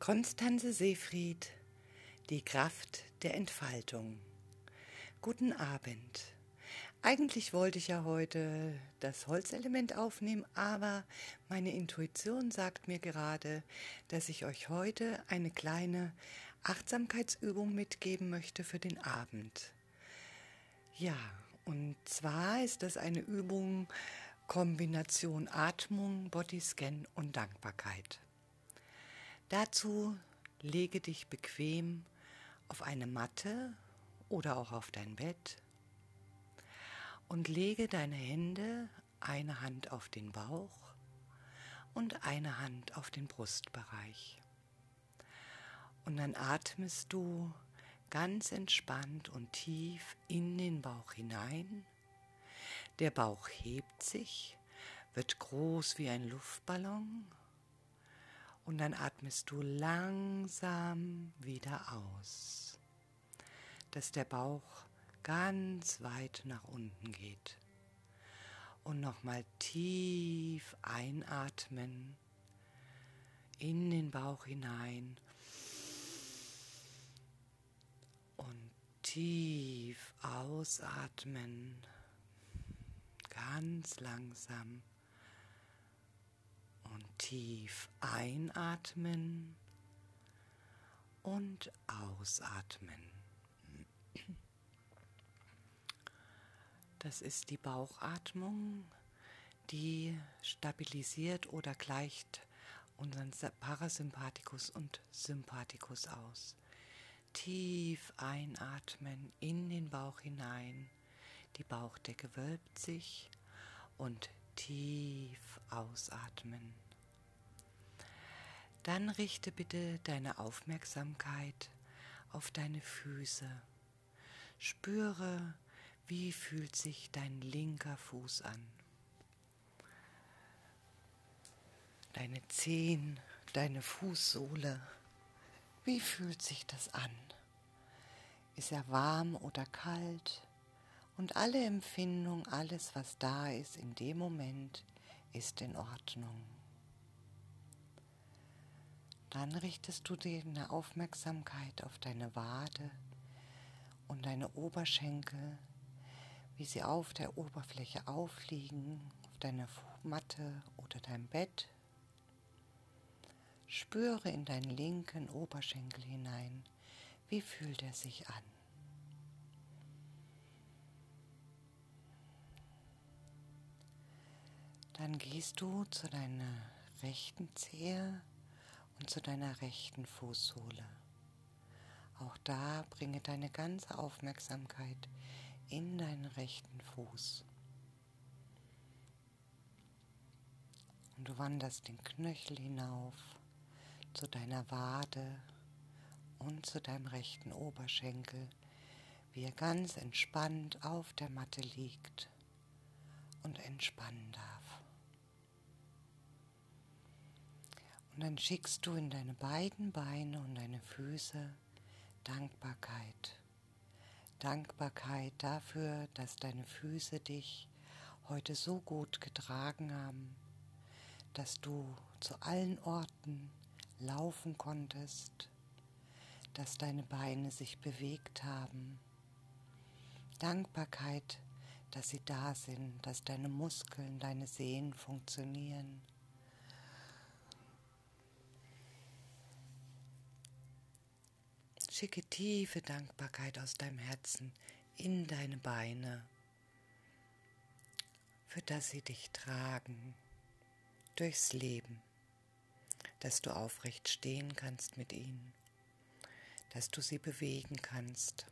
Konstanze Seefried, die Kraft der Entfaltung. Guten Abend. Eigentlich wollte ich ja heute das Holzelement aufnehmen, aber meine Intuition sagt mir gerade, dass ich euch heute eine kleine Achtsamkeitsübung mitgeben möchte für den Abend. Ja, und zwar ist das eine Übung Kombination Atmung, Bodyscan und Dankbarkeit. Dazu lege dich bequem auf eine Matte oder auch auf dein Bett und lege deine Hände, eine Hand auf den Bauch und eine Hand auf den Brustbereich. Und dann atmest du ganz entspannt und tief in den Bauch hinein. Der Bauch hebt sich, wird groß wie ein Luftballon und dann atmest du langsam wieder aus, dass der Bauch ganz weit nach unten geht. Und nochmal tief einatmen in den Bauch hinein und tief ausatmen, ganz langsam tief einatmen und ausatmen. Das ist die Bauchatmung, die stabilisiert oder gleicht unseren Parasympathikus und Sympathikus aus. Tief einatmen in den Bauch hinein, die Bauchdecke wölbt sich und tief ausatmen. Dann richte bitte deine Aufmerksamkeit auf deine Füße. Spüre, wie fühlt sich dein linker Fuß an. Deine Zehen, deine Fußsohle. Wie fühlt sich das an? Ist er warm oder kalt? Und alle Empfindung, alles, was da ist in dem Moment, ist in Ordnung. Dann richtest du deine Aufmerksamkeit auf deine Wade und deine Oberschenkel, wie sie auf der Oberfläche aufliegen, auf deiner Matte oder deinem Bett. Spüre in deinen linken Oberschenkel hinein, wie fühlt er sich an. Dann gehst du zu deiner rechten Zehe und zu deiner rechten Fußsohle. Auch da bringe deine ganze Aufmerksamkeit in deinen rechten Fuß. Und du wanderst den Knöchel hinauf zu deiner Wade und zu deinem rechten Oberschenkel, wie er ganz entspannt auf der Matte liegt und entspannen darf. Und dann schickst du in deine beiden Beine und deine Füße Dankbarkeit. Dankbarkeit dafür, dass deine Füße dich heute so gut getragen haben, dass du zu allen Orten laufen konntest, dass deine Beine sich bewegt haben. Dankbarkeit, dass sie da sind, dass deine Muskeln, deine Sehnen funktionieren Schicke tiefe Dankbarkeit aus deinem Herzen in deine Beine, für das sie dich tragen durchs Leben, dass du aufrecht stehen kannst mit ihnen, dass du sie bewegen kannst,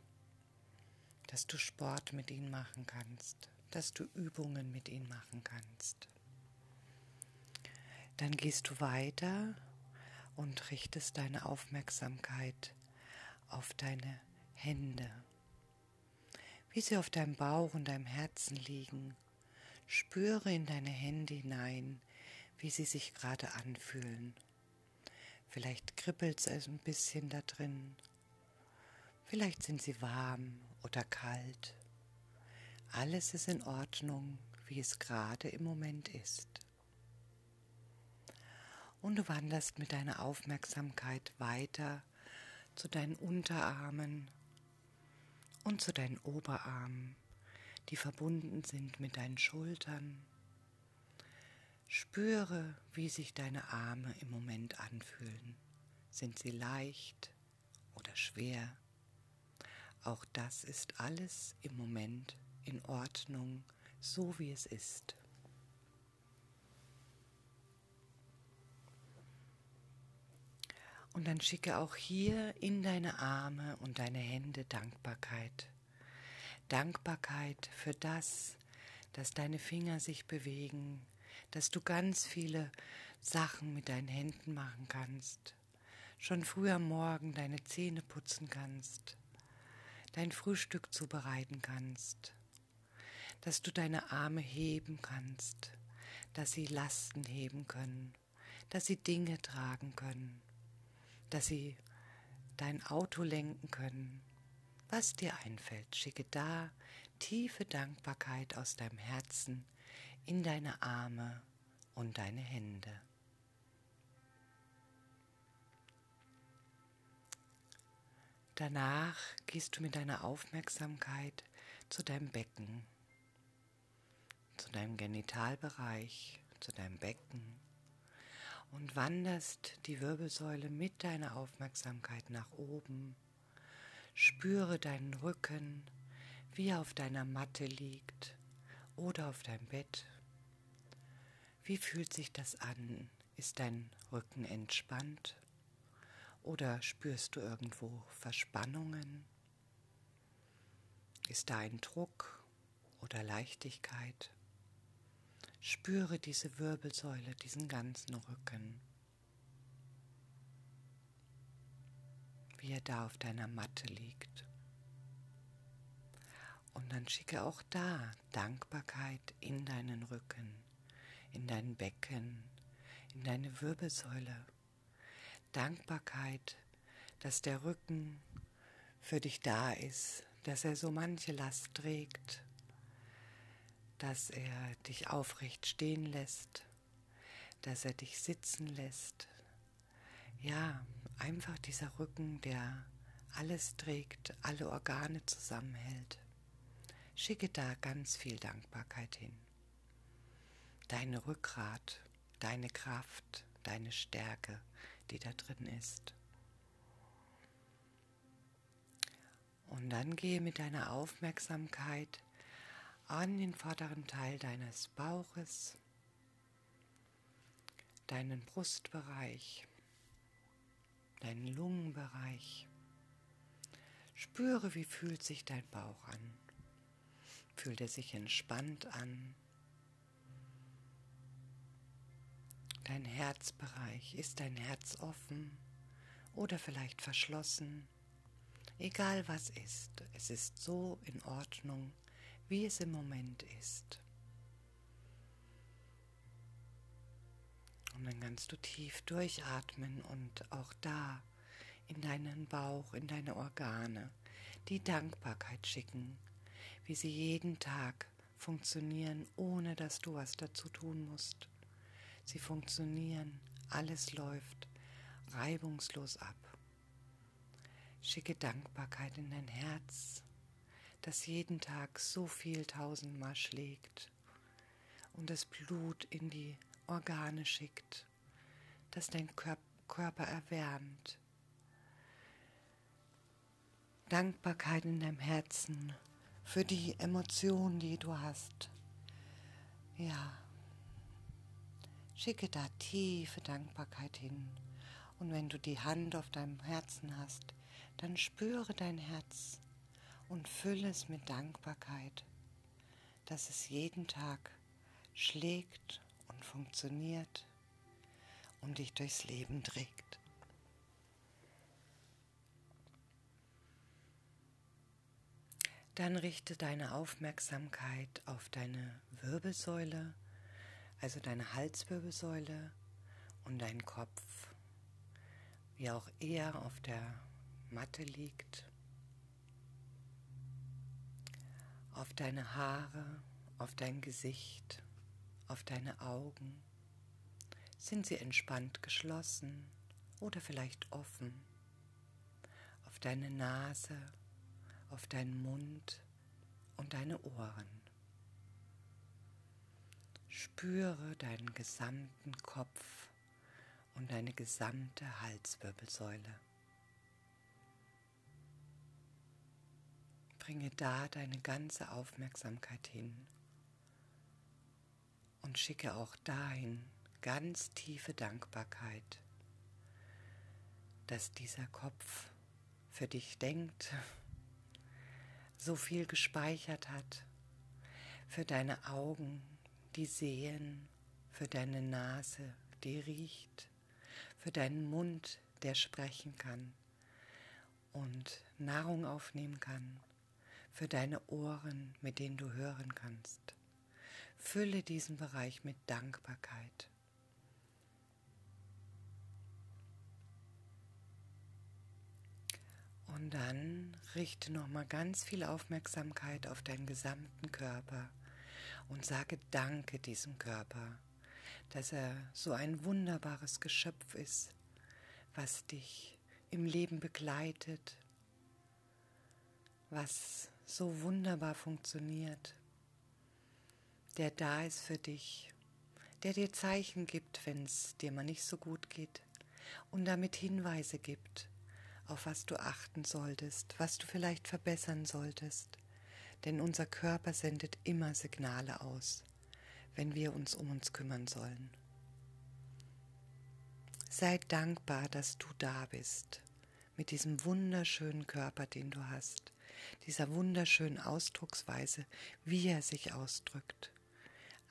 dass du Sport mit ihnen machen kannst, dass du Übungen mit ihnen machen kannst. Dann gehst du weiter und richtest deine Aufmerksamkeit auf deine Hände, wie sie auf deinem Bauch und deinem Herzen liegen. Spüre in deine Hände hinein, wie sie sich gerade anfühlen. Vielleicht kribbelt es ein bisschen da drin. Vielleicht sind sie warm oder kalt. Alles ist in Ordnung, wie es gerade im Moment ist. Und du wanderst mit deiner Aufmerksamkeit weiter zu deinen Unterarmen und zu deinen Oberarmen, die verbunden sind mit deinen Schultern. Spüre, wie sich deine Arme im Moment anfühlen. Sind sie leicht oder schwer? Auch das ist alles im Moment in Ordnung, so wie es ist. Und dann schicke auch hier in deine Arme und deine Hände Dankbarkeit. Dankbarkeit für das, dass deine Finger sich bewegen, dass du ganz viele Sachen mit deinen Händen machen kannst, schon früh am Morgen deine Zähne putzen kannst, dein Frühstück zubereiten kannst, dass du deine Arme heben kannst, dass sie Lasten heben können, dass sie Dinge tragen können, dass sie dein Auto lenken können. Was dir einfällt, schicke da tiefe Dankbarkeit aus deinem Herzen in deine Arme und deine Hände. Danach gehst du mit deiner Aufmerksamkeit zu deinem Becken, zu deinem Genitalbereich, zu deinem Becken und wanderst die Wirbelsäule mit deiner Aufmerksamkeit nach oben. Spüre deinen Rücken, wie er auf deiner Matte liegt oder auf deinem Bett. Wie fühlt sich das an? Ist dein Rücken entspannt? Oder spürst du irgendwo Verspannungen? Ist da ein Druck oder Leichtigkeit? Spüre diese Wirbelsäule, diesen ganzen Rücken, wie er da auf deiner Matte liegt. Und dann schicke auch da Dankbarkeit in deinen Rücken, in dein Becken, in deine Wirbelsäule. Dankbarkeit, dass der Rücken für dich da ist, dass er so manche Last trägt, dass er dich aufrecht stehen lässt, dass er dich sitzen lässt. Ja, einfach dieser Rücken, der alles trägt, alle Organe zusammenhält. Schicke da ganz viel Dankbarkeit hin. Deine Rückgrat, deine Kraft, deine Stärke, die da drin ist. Und dann gehe mit deiner Aufmerksamkeit an den vorderen Teil deines Bauches, deinen Brustbereich, deinen Lungenbereich. Spüre, wie fühlt sich dein Bauch an. Fühlt er sich entspannt an? Dein Herzbereich, ist dein Herz offen oder vielleicht verschlossen? Egal was ist, es ist so in Ordnung, wie es im Moment ist. Und dann kannst du tief durchatmen und auch da in deinen Bauch, in deine Organe die Dankbarkeit schicken, wie sie jeden Tag funktionieren, ohne dass du was dazu tun musst. Sie funktionieren, alles läuft reibungslos ab. Schicke Dankbarkeit in dein Herz, das jeden Tag so viel tausendmal schlägt und das Blut in die Organe schickt, das dein Körper erwärmt. Dankbarkeit in deinem Herzen für die Emotionen, die du hast. Ja, schicke da tiefe Dankbarkeit hin. Und wenn du die Hand auf deinem Herzen hast, dann spüre dein Herz und fülle es mit Dankbarkeit, dass es jeden Tag schlägt und funktioniert und dich durchs Leben trägt. Dann richte deine Aufmerksamkeit auf deine Wirbelsäule, also deine Halswirbelsäule und deinen Kopf, wie auch er auf der Matte liegt auf deine Haare, auf dein Gesicht, auf deine Augen. sind sie entspannt geschlossen oder vielleicht offen. Auf deine Nase, auf deinen Mund und deine Ohren. Spüre deinen gesamten Kopf und deine gesamte Halswirbelsäule. Bringe da deine ganze Aufmerksamkeit hin. Und schicke auch dahin ganz tiefe Dankbarkeit, dass dieser Kopf für dich denkt, so viel gespeichert hat, für deine Augen, die sehen, für deine Nase, die riecht, für deinen Mund, der sprechen kann und Nahrung aufnehmen kann, für deine Ohren, mit denen du hören kannst. Fülle diesen Bereich mit Dankbarkeit. Und dann richte nochmal ganz viel Aufmerksamkeit auf deinen gesamten Körper und sage Danke diesem Körper, dass er so ein wunderbares Geschöpf ist, was dich im Leben begleitet, was so wunderbar funktioniert, der da ist für dich, der dir Zeichen gibt, wenn es dir mal nicht so gut geht und damit Hinweise gibt auf was du achten solltest, was du vielleicht verbessern solltest. Denn unser Körper sendet immer Signale aus, wenn wir uns um uns kümmern sollen. Sei dankbar, dass du da bist, mit diesem wunderschönen Körper, den du hast, dieser wunderschönen Ausdrucksweise, wie er sich ausdrückt,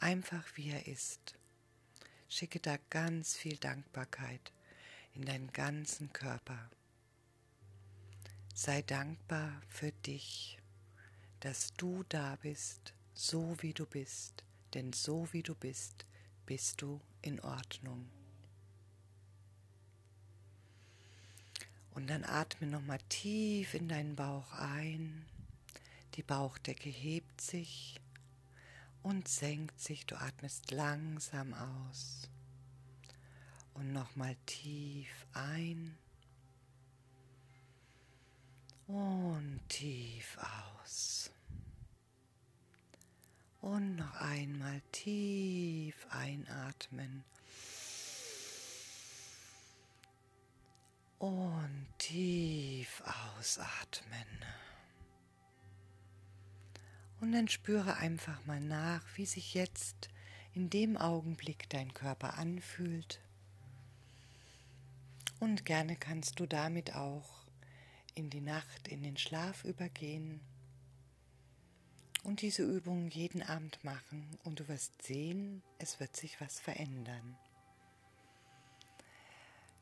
einfach wie er ist. Schicke da ganz viel Dankbarkeit in deinen ganzen Körper. Sei dankbar für dich, dass du da bist, so wie du bist, denn so wie du bist, bist du in Ordnung. Und dann atme nochmal tief in deinen Bauch ein. Die Bauchdecke hebt sich und senkt sich. Du atmest langsam aus. Und nochmal tief ein und tief aus. Und noch einmal tief einatmen. Und tief ausatmen. Und dann spüre einfach mal nach, wie sich jetzt in dem Augenblick dein Körper anfühlt. Und gerne kannst du damit auch in die Nacht, in den Schlaf übergehen und diese Übung jeden Abend machen und du wirst sehen, es wird sich was verändern.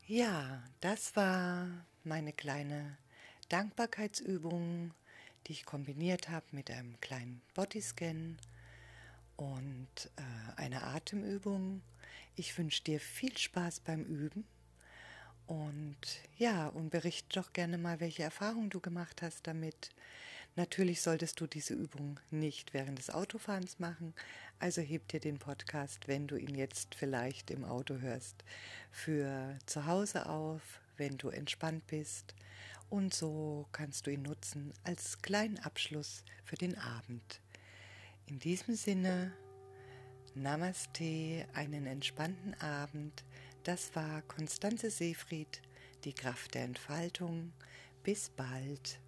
Ja, das war meine kleine Dankbarkeitsübung, die ich kombiniert habe mit einem kleinen Bodyscan und äh, einer Atemübung. Ich wünsche dir viel Spaß beim Üben und ja, und berichte doch gerne mal, welche Erfahrungen du gemacht hast damit. Natürlich solltest du diese Übung nicht während des Autofahrens machen, also heb dir den Podcast, wenn du ihn jetzt vielleicht im Auto hörst, für zu Hause auf, wenn du entspannt bist. Und so kannst du ihn nutzen als kleinen Abschluss für den Abend. In diesem Sinne, Namaste, einen entspannten Abend. Das war Konstanze Seefried, die Kraft der Entfaltung. Bis bald.